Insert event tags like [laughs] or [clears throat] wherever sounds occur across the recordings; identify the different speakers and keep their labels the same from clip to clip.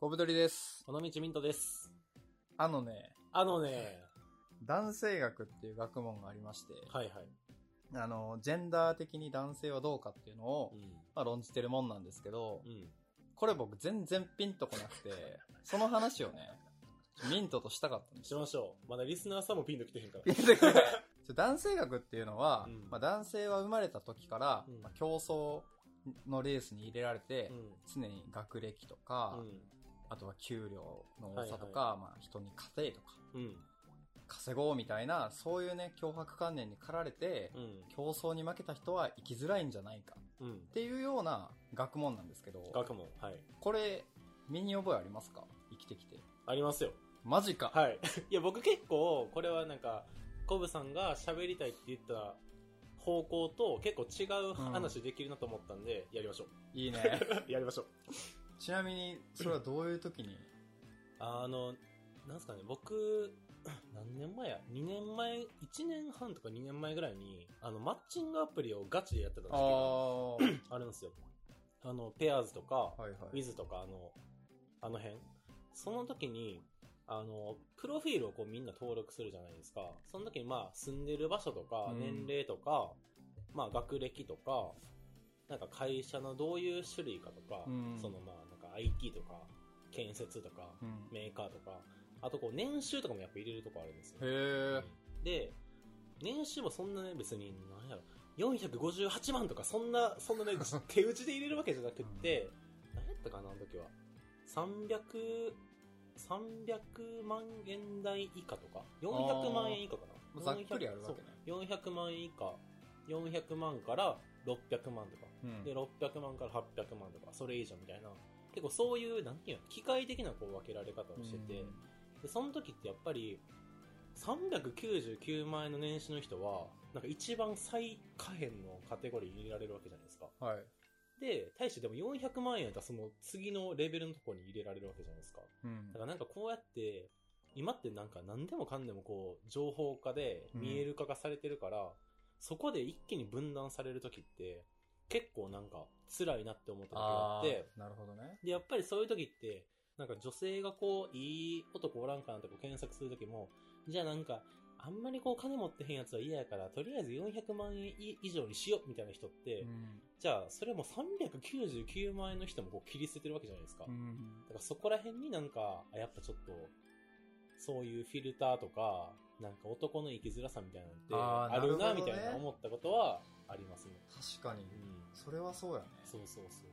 Speaker 1: 小太りです。
Speaker 2: この道ミントです。
Speaker 1: あのね、
Speaker 2: あのね、
Speaker 1: 男性学っていう学問がありまして、
Speaker 2: はいはい。
Speaker 1: あの、ジェンダー的に男性はどうかっていうのを、
Speaker 2: うん。
Speaker 1: まあ、論じてるもんなんですけど、
Speaker 2: うん。
Speaker 1: これ僕全然ピンとこなくて、[laughs] その話をね、ミントとしたかったんですよ。
Speaker 2: しましょう。まだリスナーさんもピンと来てへんから。
Speaker 1: ピンとこない男性学っていうのは、
Speaker 2: うん
Speaker 1: まあ、男性は生まれた時から、
Speaker 2: うん
Speaker 1: まあ、競争のレースに入れられて、
Speaker 2: うん。
Speaker 1: 常に学歴とか、
Speaker 2: うん。
Speaker 1: あとは給料の多さとか、まあ人に稼いとか、
Speaker 2: うん。
Speaker 1: 稼ごうみたいな、そういうね、脅迫観念に駆られて、
Speaker 2: うん。
Speaker 1: 競争に負けた人は生きづらいんじゃないか
Speaker 2: うん
Speaker 1: っ。ていうような学問なんですけど、
Speaker 2: 学問。はい。
Speaker 1: これ、身に覚えありますか？生きてきて。
Speaker 2: ありますよ。
Speaker 1: マジか。
Speaker 2: はい。[laughs] いや、僕結構、これはなんか、コブさんが喋りたいって言った方向と結構違う話できるなと思ったんで、やりましょう。
Speaker 1: いいね。[laughs]
Speaker 2: やりましょう。
Speaker 1: ちなみに、それはどういう時に、
Speaker 2: あの、なんすかね、僕、[clears throat] 何年前や ?2 年前、1年半とか2年前ぐらいに、あの、マッチングアプリをガチでやってた時
Speaker 1: あ
Speaker 2: 期
Speaker 1: ー、
Speaker 2: が [clears throat] あるんですよ。あの、ペアーズとか、
Speaker 1: はいはい。
Speaker 2: ウィズとか、あの、あの辺。その時に、あの、プロフィールをこうみんな登録するじゃないですか。その時にまあ、住んでる場所とか、
Speaker 1: うん
Speaker 2: 年齢とか、まあ、学歴とか、なんか会社のどういう種類かとか、
Speaker 1: うん
Speaker 2: そのまあ、IT とか、建設とか、
Speaker 1: うん。
Speaker 2: メーカーとか、あとこう年収とかもやっぱ入れるとこあるんですよ。
Speaker 1: へえ。
Speaker 2: で、年収もそんなね、別に、なんやろ、458万とか、そんな、そんなね、[laughs] 手打ちで入れるわけじゃなくって、何やったかな、あの時は。300、300万円台以下とか、400万円以下かな？
Speaker 1: ざっくりあるわけね。
Speaker 2: そう400万円以下、400万から600万とか、
Speaker 1: うん
Speaker 2: で、600万から800万とか、それ以上みたいな、結構そういう、なんていうの、機械的なこう分けられ方をしてて、
Speaker 1: うん
Speaker 2: で、その時ってやっぱり、399万円の年収の人は、なんか一番最下辺のカテゴリーに入れられるわけじゃないですか。
Speaker 1: はい。
Speaker 2: で、対してでも400万円やったらその次のレベルのところに入れられるわけじゃないですか。
Speaker 1: うん
Speaker 2: だからなんかこうやって、今ってなんか何でもかんでもこう、情報化で見える化がされてるから、そこで一気に分断される時って、結構なんか辛いなって思った時があ
Speaker 1: あ
Speaker 2: って、
Speaker 1: ー、なるほどね。
Speaker 2: で、やっぱりそういう時って、なんか女性がこう、いい男おらんかなってこう検索する時も、じゃあなんか、あんまりこう金持ってへんやつは嫌やから、とりあえず400万円以上にしようみたいな人って、
Speaker 1: うん。
Speaker 2: じゃあそれも399万円の人もこう切り捨ててるわけじゃないですか。
Speaker 1: うん
Speaker 2: だからそこら辺になんか、あやっぱちょっと、そういうフィルターとか、なんか男の生きづらさみたいなのって
Speaker 1: あ
Speaker 2: るな、みたいな思ったことはありますね。
Speaker 1: 確かに
Speaker 2: う。ん。
Speaker 1: それはそうやね。
Speaker 2: そうそうそう。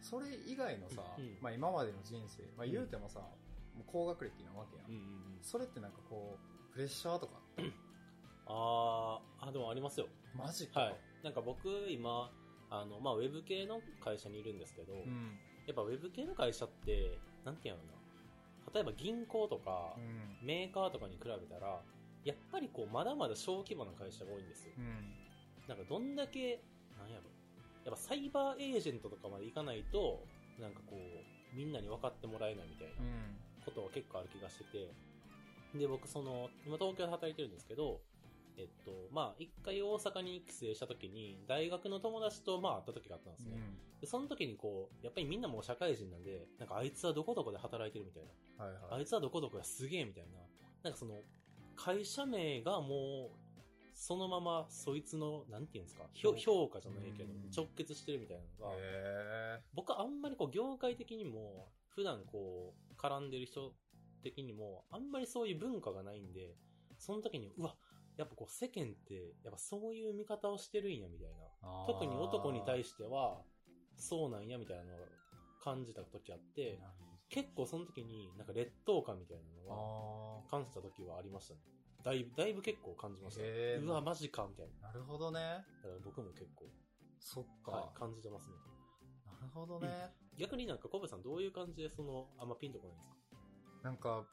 Speaker 1: それ以外のさ、
Speaker 2: うん
Speaker 1: まあ今までの人生、まあ言うてもさ、もう高学歴なわけやん。
Speaker 2: うんうんうん。
Speaker 1: それってなんかこう、プレッシャーとか、
Speaker 2: あー、あ、でもありますよ。
Speaker 1: マジか。
Speaker 2: はい。なんか僕、今、あの、まあ、ウェブ系の会社にいるんですけど、
Speaker 1: うん。
Speaker 2: やっぱウェブ系の会社って、なんていうのかな。例えば銀行とか
Speaker 1: う、ん。
Speaker 2: メーカーとかに比べたら、やっぱりこう、まだまだ小規模な会社が多いんですよ。
Speaker 1: うん。
Speaker 2: なんかどんだけ、なんやろ。やっぱサイバーエージェントとかまで行かないと、なんかこう、みんなに分かってもらえないみたいな
Speaker 1: うん。
Speaker 2: ことは結構ある気がしてて、で、僕その、今東京で働いてるんですけど、えっと、まあ、一回大阪に帰省した時に、大学の友達とまあ会った時があったんですね。で、その時にこう、やっぱりみんなもう社会人なんで、なんかあいつはどこどこで働いてるみたいな。
Speaker 1: はいはい。
Speaker 2: あいつはどこどこがすげえみたいな。なんかその、会社名がもう、そのままそいつの、なんていうんですか、評評価じゃないけど
Speaker 1: うん、
Speaker 2: 直結してるみたいなのが、
Speaker 1: へ
Speaker 2: 僕はあんまりこう業界的にも、普段こう、絡んでる人的にも、あんまりそういう文化がないんで、その時に、うわ、やっぱこう世間って、やっぱそういう見方をしてるんや、みたいな。
Speaker 1: ー。
Speaker 2: 特に男に対
Speaker 1: し
Speaker 2: しては、そうなんや、みたいなのを感じた時あって、結構その時になんか劣等感みたいなのは
Speaker 1: あ
Speaker 2: 感じた時はありましたね。だいぶ、だいぶ結構感じました。うわ、マジか、みたいな。
Speaker 1: あ。なるほどね。
Speaker 2: だから僕も結構、
Speaker 1: そっか。
Speaker 2: はい、感じてますね。
Speaker 1: なるほどね。
Speaker 2: 逆になんか、コブさんどういう感じでその、あんまピンとこないんですか？
Speaker 1: なんか、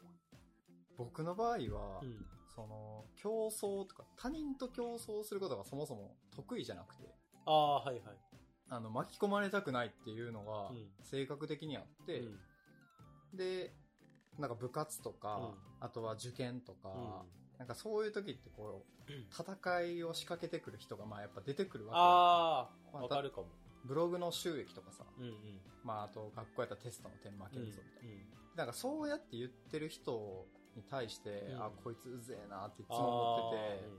Speaker 1: 僕の場合は、
Speaker 2: うん。
Speaker 1: その、競争とか、他人と競争することがそもそも得意じゃなくて、
Speaker 2: ああ、はいはい。
Speaker 1: あの、巻き込まれたくないっていうのが
Speaker 2: うん、
Speaker 1: 性格的にあって、
Speaker 2: うん
Speaker 1: で、なんか部活とか、あとは受験とか、なんかそういう時ってこう、
Speaker 2: うん
Speaker 1: 戦いを仕掛けてくる人がまあやっぱ出てくるわ
Speaker 2: ああ、
Speaker 1: まあ
Speaker 2: わかるかも。
Speaker 1: け。ブログの収益とかさ、
Speaker 2: うんうん。
Speaker 1: まああと学校やったらテストの点負けるぞみたいな。
Speaker 2: うん
Speaker 1: なんかそうやって言ってる人に対して、
Speaker 2: うん
Speaker 1: あ、こいつうぜえなっていつも思ってて、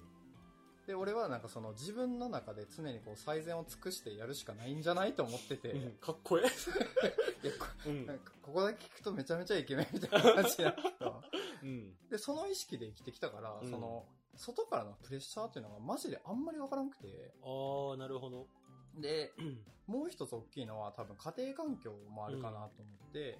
Speaker 1: で、俺はなんかその自分の中で常にこう最善を尽くしてやるしかないんじゃないと思ってて、
Speaker 2: うんうんかっこえ [laughs]
Speaker 1: いやこ
Speaker 2: え。うん
Speaker 1: なんかここだけ聞くとめちゃめちゃイケメンみたいな感じになってた。[laughs]
Speaker 2: うん。
Speaker 1: で、その意識で生きてきたから、
Speaker 2: うん
Speaker 1: その、外からのプレッシャーっていうのがマジであんまりわからなくて、
Speaker 2: ああ、なるほど。
Speaker 1: で、
Speaker 2: うん。
Speaker 1: もう一つ大きいのは多分家庭環境もあるかなと思って、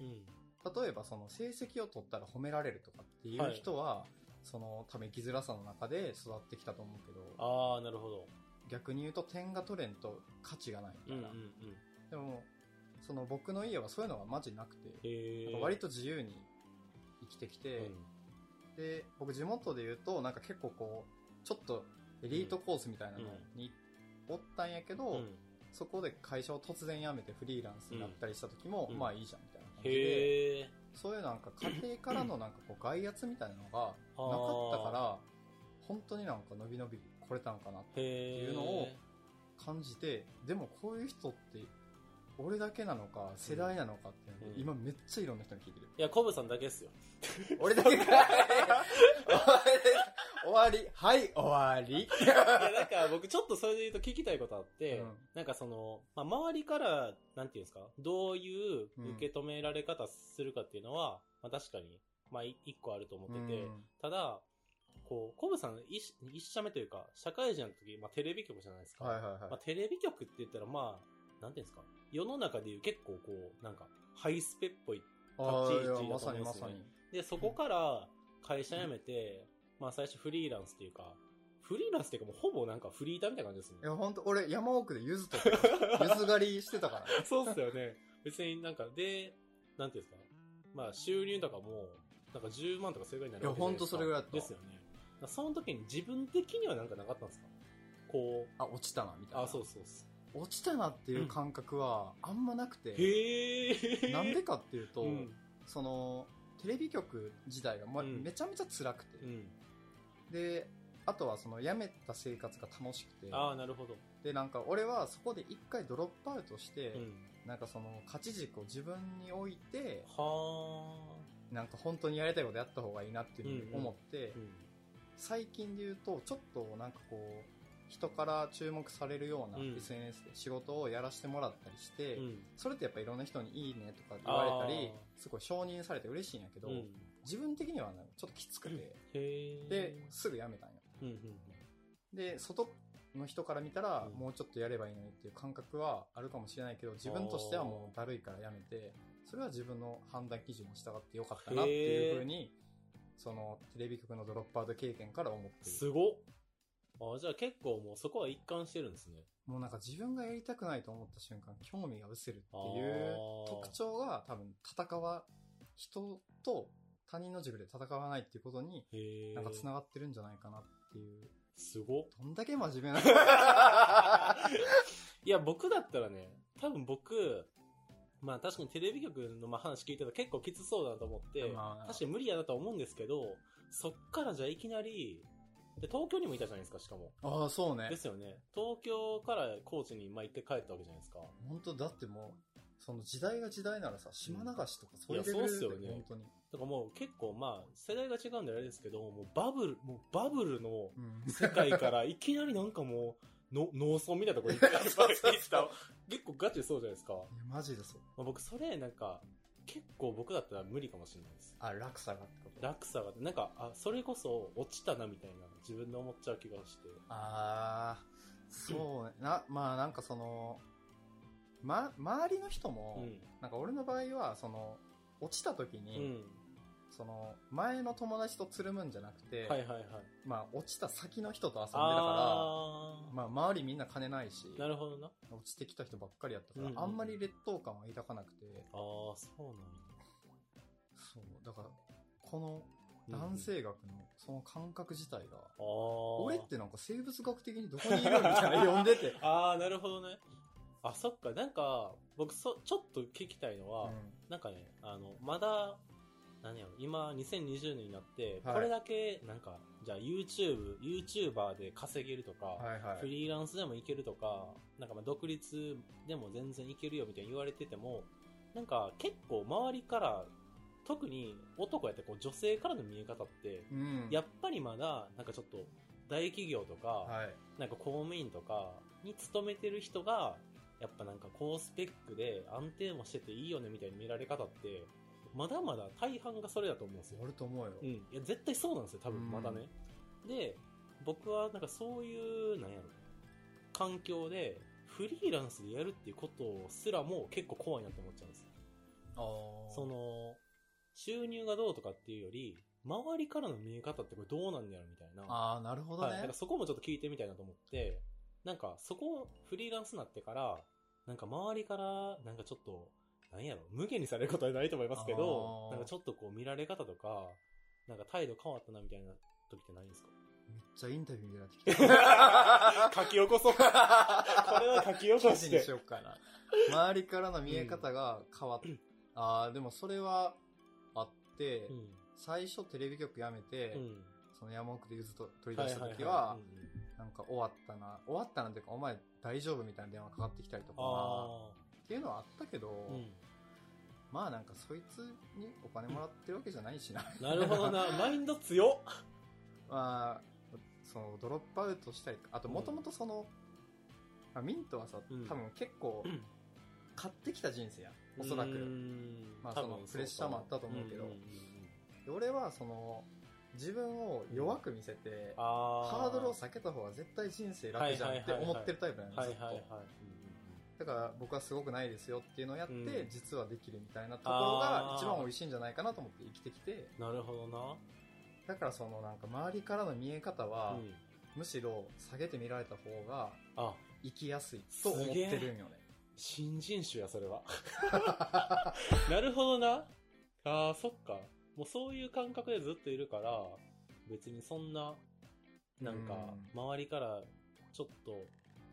Speaker 1: 例えばその成績を取ったら褒められるとかっていう人は、その多分生きづらさの中で育ってきたと思うけど、
Speaker 2: ああ、なるほど。
Speaker 1: 逆に言うと点が取れんと価値がないみたいな。
Speaker 2: うんうんうん。
Speaker 1: でも、その僕の家はそういうのがマジなくて、
Speaker 2: へえ。
Speaker 1: なんか割と自由に生きてきて、で、僕地元で言うと、なんか結構こう、ちょっとエリートコースみたいなのにおったんやけど、
Speaker 2: うん。うん
Speaker 1: そこで会社を突然辞めてフリーランスになったりした時も、
Speaker 2: うん
Speaker 1: まあいいじゃんみたいな感じで。そういうなんか家庭からのなんかこう外圧みたいなのがなかったから、本当になんか伸び伸び来れたのかなっていうのを感じて、でもこういう人って、俺だけなのか、世代なのかっていうのを
Speaker 2: うん
Speaker 1: 今めっちゃいろんな人に聞いてる。
Speaker 2: いや、コブさんだけっすよ。
Speaker 1: 俺だけかい終わり。はい、終わり。
Speaker 2: いや、なんか僕ちょっとそれで言うと聞きたいことあって、
Speaker 1: うん
Speaker 2: なんかその、まあ、周りから、なんていうんですか、どういう受け止められ方するかっていうのは、まあ確かに、まあい一個あると思ってて、
Speaker 1: うん
Speaker 2: ただ、こう、コブさん一一社目というか、社会人の時、まあテレビ局じゃないですか。
Speaker 1: はいはいはい
Speaker 2: まあ、。テレビ局って言ったら、まあ、なんていうんですか、世の中でいう結構こう、なんか、ハイスペっぽい。立ち位置だ
Speaker 1: まさ
Speaker 2: と思うんですよね
Speaker 1: にまさに。
Speaker 2: で、そこから会社辞めて、まあ最初フリーランスっていうか、フリーランスっていうかもうほぼなんかフリーターみたいな感じですね
Speaker 1: い。や、ほんと、俺、山奥でゆずとか、ゆず狩りしてたからね。[laughs]
Speaker 2: そうっすよね。別になんか、で、なんていうんですか？まあ収入とかも、なんか10万とかそれぐらいになるわけじゃないですか。
Speaker 1: いやほんとそれぐらいだった
Speaker 2: ですよね。その時に自分的にはなんかなかったんですか？こう、
Speaker 1: あ、落ちたな、みたいな。
Speaker 2: あ、そうそうそう。
Speaker 1: 落ちたなっていう感覚はあんまなくて、
Speaker 2: へえ。
Speaker 1: なんでかっていうと、
Speaker 2: うん。
Speaker 1: その、テレビ局自体が、ま
Speaker 2: うん
Speaker 1: めちゃめちゃ辛くて、
Speaker 2: うん。
Speaker 1: で、あとはその辞めた生活が楽しくて、
Speaker 2: ああ、なるほど。
Speaker 1: で、なんか俺はそこで一回ドロップアウトして、
Speaker 2: うん。
Speaker 1: なんかその勝ち軸を自分に置いて、
Speaker 2: は
Speaker 1: なんか本当にやりたいことやった方がいいなっていうふうに思って、
Speaker 2: あ。うん。
Speaker 1: 最近で言うと、ちょっとなんかこう、人から注目されるような
Speaker 2: うん
Speaker 1: SNS で仕事をやらせてもらったりして、
Speaker 2: うん。
Speaker 1: それってやっぱいろんな人にいいねとか言われたり
Speaker 2: あ、
Speaker 1: すごい承認されて嬉しいんやけど、
Speaker 2: うん。
Speaker 1: 自分的にはね、ちょっときつくて。で、すぐ辞めたんよ。
Speaker 2: うんうん
Speaker 1: で、外の人から見たら、
Speaker 2: うん
Speaker 1: もうちょっとやればいいのにっていう感覚はあるかもしれないけど、自分としてはもうだるいからやめて、それは自分の判断基準に従ってよかったなっていうふうに、そのテレビ局のドロップアウト経験から思ってる。
Speaker 2: すごっ。あじゃあ結構もうそこは一貫してるんですね。
Speaker 1: もうなんか自分がやりたくないと思った瞬間、興味が失せるって
Speaker 2: あ
Speaker 1: いう
Speaker 2: ー
Speaker 1: 特徴が多分戦わ、人と他人の軸で戦わないっていうことに。なんか繋がってるんじゃないかなっていう。
Speaker 2: すごっ。
Speaker 1: どんだけ真面目な。[laughs]
Speaker 2: いや、僕だったらね、多分僕、まあ確かにテレビ局のまあ話聞いてたら結構きつそうだなと思って、
Speaker 1: まあ
Speaker 2: 確かに無理やなとは思うんですけど、そっからじゃあいきなり、で東京にもいたじゃないですか、しかも。
Speaker 1: ああ、そうね
Speaker 2: で。すよね。東京から高知にまあ一回帰ったわけじゃないですか。
Speaker 1: 本当だってもう、その時代が時代ならさ、島流しとかそういうレベル
Speaker 2: そうっすよね
Speaker 1: で本当に。
Speaker 2: だからもう結構まあ世代が違うんであれですけど、もうバブル、もうバブルの
Speaker 1: うん。
Speaker 2: 世界からいきなりなんかもう、の [laughs] 農村みたいなところに行った結構ガチでそうじゃないですか。
Speaker 1: いや、マジでそう。
Speaker 2: まあ、僕それなんか、結構僕だったら無理かもしれないです。
Speaker 1: あ、落差がってこと？
Speaker 2: 落差が、なんか、あ、それこそ落ちたなみたいな自分で思っちゃう気がして。
Speaker 1: ああ、そうね。な、まあなんかその、ま、周りの人も、
Speaker 2: うん。
Speaker 1: なんか俺の場合は、その、落ちた時
Speaker 2: う
Speaker 1: に、
Speaker 2: ん。
Speaker 1: その、前の友達とつるむんじゃなくて、
Speaker 2: はいはいはい。
Speaker 1: まあ落ちた先の人と遊んでたか
Speaker 2: あ
Speaker 1: ら、まあ周りみんな金ないし、
Speaker 2: ー。なるほどな。
Speaker 1: 落ちてきた人ばっかりやったから、
Speaker 2: うんうん
Speaker 1: あんまり劣等感は抱かなくて、
Speaker 2: あー、そうなんや。
Speaker 1: そう、だから、この男性学のその感覚自体が、
Speaker 2: あー。
Speaker 1: 俺ってなんか生物学的にどこにいるみたいな読んでて。[laughs]
Speaker 2: あー、なるほどね。あ、そっか、なんか、僕そ、ちょっと聞きたいのは、
Speaker 1: うん
Speaker 2: なんかね、あの、まだ、何やろ、今2020年になって、
Speaker 1: はい
Speaker 2: これだけ、なんか、じゃあ YouTube、YouTuber で稼げるとか、
Speaker 1: はいはい。
Speaker 2: フリーランスでもいけるとか、なんかまあ独立でも全然いけるよみたいに言われてても、なんか結構周りから、特に男やってこう女性からの見え方って、
Speaker 1: うん。
Speaker 2: やっぱりまだ、なんかちょっと大企業とか、
Speaker 1: はい。
Speaker 2: なんか公務員とかに勤めてる人が、やっぱなんか高スペックで安定もしてていいよねみたいに見られ方って、まだまだ大半がそれだと思うんですよ。
Speaker 1: あると思うよ。
Speaker 2: うん。いや、絶対そうなんですよ、多分まだね。で、僕はなんかそういう、なんやろ、環境で、フリーランスでやるっていうことすらも結構怖いなって思っちゃうんですよ。
Speaker 1: ああ。
Speaker 2: その、収入がどうとかっていうより、周りからの見え方ってこれどうなんだろうみたいな。
Speaker 1: ああ、なるほど
Speaker 2: はい。だか。そこもちょっと聞いてみたいなと思って、なんかそこ、フリーランスになってから、なんか周りから、なんかちょっと、なんやろ、無限にされることはないと思いますけどなんかちょっとこう見られ方とか、なんか態度変わったなみたいな時ってないんですか？
Speaker 1: めっちゃインタビューになってきた。[laughs]
Speaker 2: 書き起こそう。[laughs] これは書き起こ
Speaker 1: 記事に
Speaker 2: して
Speaker 1: し。ようかな。周りからの見え方が変わっ
Speaker 2: うん
Speaker 1: ああ、でもそれはあって、
Speaker 2: うん。
Speaker 1: 最初テレビ局辞めて、
Speaker 2: うん。
Speaker 1: その山奥でゆずと取り出した時
Speaker 2: い
Speaker 1: は、なんか終わったな、終わったなっていうか、お前大丈夫みたいな電話かかってきたりとか、
Speaker 2: あ
Speaker 1: っていうのはあったけど、
Speaker 2: あ。うん。
Speaker 1: まあなんかそいつにお金もらってるわけじゃないしな。
Speaker 2: なるほどな。[laughs] マインド強っ。
Speaker 1: まあ、そのドロップアウトしたり、あともともとその、まあ、ミントはさ、
Speaker 2: うん
Speaker 1: 多分結構
Speaker 2: うん
Speaker 1: 買ってきた人生や。おそらく。まあそのプレッシャーもあったと思うけど俺はその、自分を弱く見せて、
Speaker 2: あ
Speaker 1: ハードルを避けた方が絶対人生楽じゃんって思ってるタイプなんですよ、だから僕はすごくないですよっていうのをやって、
Speaker 2: うん
Speaker 1: 実はできるみたいなところが
Speaker 2: あー
Speaker 1: 一番美味しいんじゃないかなと思って生きてきて、
Speaker 2: なるほどな。
Speaker 1: だからそのなんか周りからの見え方は、
Speaker 2: うん
Speaker 1: むしろ下げて見られた方が
Speaker 2: あ、
Speaker 1: 生きやすいと思ってるんよね。
Speaker 2: 新人種や、それは。[laughs] なるほどな。ああ、そっか。もうそういう感覚でずっといるから、別にそんな、なんか、周りから、ちょっと、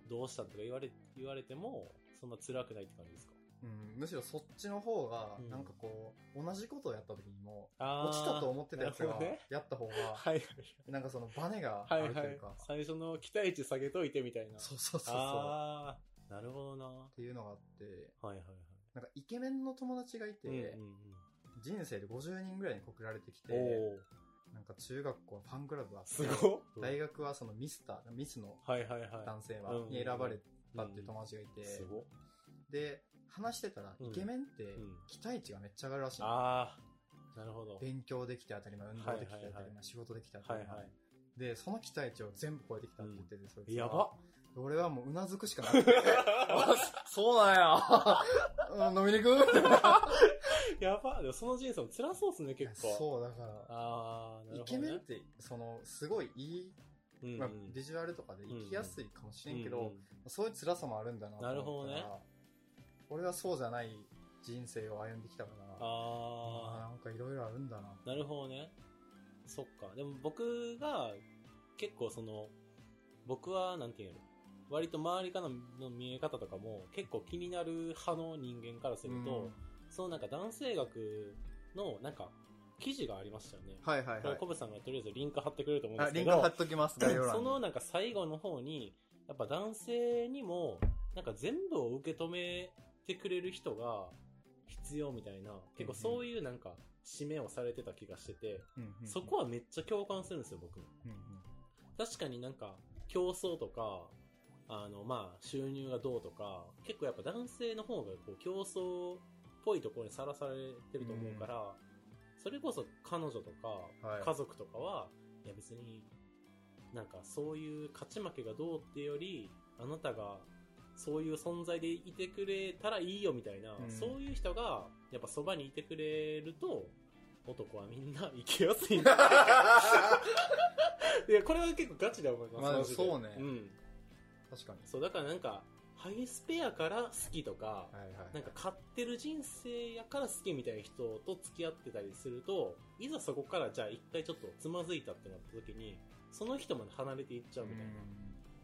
Speaker 2: どうしたとか言われ、言われても、そんな辛くないって感じですか？
Speaker 1: うん、むしろそっちの方が
Speaker 2: うん、
Speaker 1: なんかこう、同じことをやった時にも、
Speaker 2: あ
Speaker 1: 落ちたと思ってたやつがやった方が、[laughs]
Speaker 2: はいはい。
Speaker 1: なんかそのバネがあ
Speaker 2: はいはい
Speaker 1: るというか、。
Speaker 2: 最初の期待値下げといてみたいな。
Speaker 1: そうそうそうそう。っ
Speaker 2: ああ、なるほどな。は
Speaker 1: ていうのがあって、
Speaker 2: いはいはい。
Speaker 1: なんかイケメンの友達がいて、
Speaker 2: うんうん
Speaker 1: 人生で50人ぐらいに告られてきてなんか中学校はファンクラブがあって
Speaker 2: すごっ。
Speaker 1: 大学はそのミスター、ミスの。男性は
Speaker 2: うん
Speaker 1: に選ばれたっていう友達がいて。で、話してたら、
Speaker 2: うん
Speaker 1: イケメンって
Speaker 2: うん
Speaker 1: 期待値がめっちゃ上がるらしいの、
Speaker 2: ああ、なるほど。
Speaker 1: 勉強できて当たり前、運動できて当たり前、仕事できて当たり前。で、その期待値を全部超えてきたって言ってて、そいつは
Speaker 2: やば。
Speaker 1: 俺はもううなずくしかなくて、あ [laughs] そうなんや。う [laughs] ん飲みに行く？[laughs]
Speaker 2: やば。でもその人生も辛そうっすね、結構。
Speaker 1: そう、だから、
Speaker 2: ああ、なる
Speaker 1: イ。ケメンって、その、すごいいい、
Speaker 2: うんうん
Speaker 1: まあ、ビジュアルとかで生きやすいかもしれんけど、
Speaker 2: うんうん
Speaker 1: そういう辛さもあるんだな
Speaker 2: なるほどね
Speaker 1: 俺はそうじゃない人生を歩んできたから、あ
Speaker 2: あ
Speaker 1: なんかいろいろあるんだな。
Speaker 2: あ、なるほどね。そっか。でも僕が、結構その、僕は、なんていうの割と周りからの見え方とかも結構気になる派の人間からすると、そのなんか男性学のなんか記事がありましたよね。これ、
Speaker 1: はいはいはい
Speaker 2: コ。ブさんがとりあえずリンク貼ってくれると思うん
Speaker 1: あ
Speaker 2: ですけど、
Speaker 1: リンク貼っときます、概要欄に。
Speaker 2: そのなんか最後の方に、やっぱ男性にも、なんか全部を受け止めてくれる人が必要みたいな、結構そういうなんか、締めをされてた気がしてて、
Speaker 1: うんうん
Speaker 2: そこはめっちゃ共感するんですよ、僕も。
Speaker 1: うんうん
Speaker 2: 確かになんか、競争とか、あの、まあ、収入がどうとか、結構やっぱ男性の方がこう競争っぽいところにさらされてると思うから、それこそ彼女とか、
Speaker 1: はい
Speaker 2: 家族とかは、いや別に、なんかそういう勝ち負けがどうってより、あなたがそういう存在でいてくれたらいいよみたいな、
Speaker 1: うん
Speaker 2: そういう人がやっぱそばにいてくれると、男はみんな生きやすいんだ。[laughs] いや、これは結構ガチで思います。
Speaker 1: まあそうね
Speaker 2: うん。
Speaker 1: 確かに。
Speaker 2: そう、だからなんか、ハイスペやから好きとか、
Speaker 1: はいはい。
Speaker 2: なんか買ってる人生やから好きみたいな人と付き合ってたりすると、いざそこからじゃあ一回ちょっとつまずいたってなった時に、その人まで離れていっちゃうみたい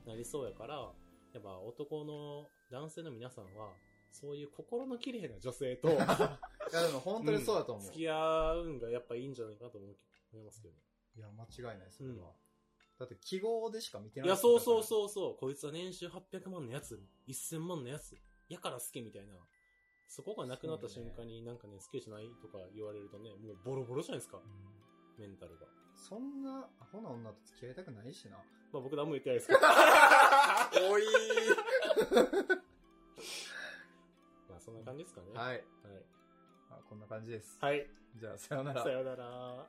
Speaker 2: な、なりそうやから、やっぱ男の男性の皆さんは、そういう心の綺麗な女性と、[laughs]
Speaker 1: いやでも本当にそうだと思う。
Speaker 2: ん [laughs] 付き合うんがやっぱいいんじゃないかなと思う思いますけどね。
Speaker 1: いや、間違いない、それは。
Speaker 2: うん
Speaker 1: だって記号でしか見てない
Speaker 2: いや、そうそう
Speaker 1: う。
Speaker 2: そうそう。こいつは年収800万のやつ、1000万のやつ、やから好きみたいな。そこがなくなった瞬間になんかね、好きじゃないとか言われるとね、もうボロボロじゃないですか
Speaker 1: う、ん
Speaker 2: メンタルが。
Speaker 1: そんなアホな女と付き合いたくないしな。
Speaker 2: まあ僕何も言ってないですけど。
Speaker 1: おい [laughs]
Speaker 2: まあそんな感じですかね。
Speaker 1: はい。
Speaker 2: はい。
Speaker 1: あこんな感じです。
Speaker 2: はい。
Speaker 1: じゃあ、さようなら
Speaker 2: さ。ようなら。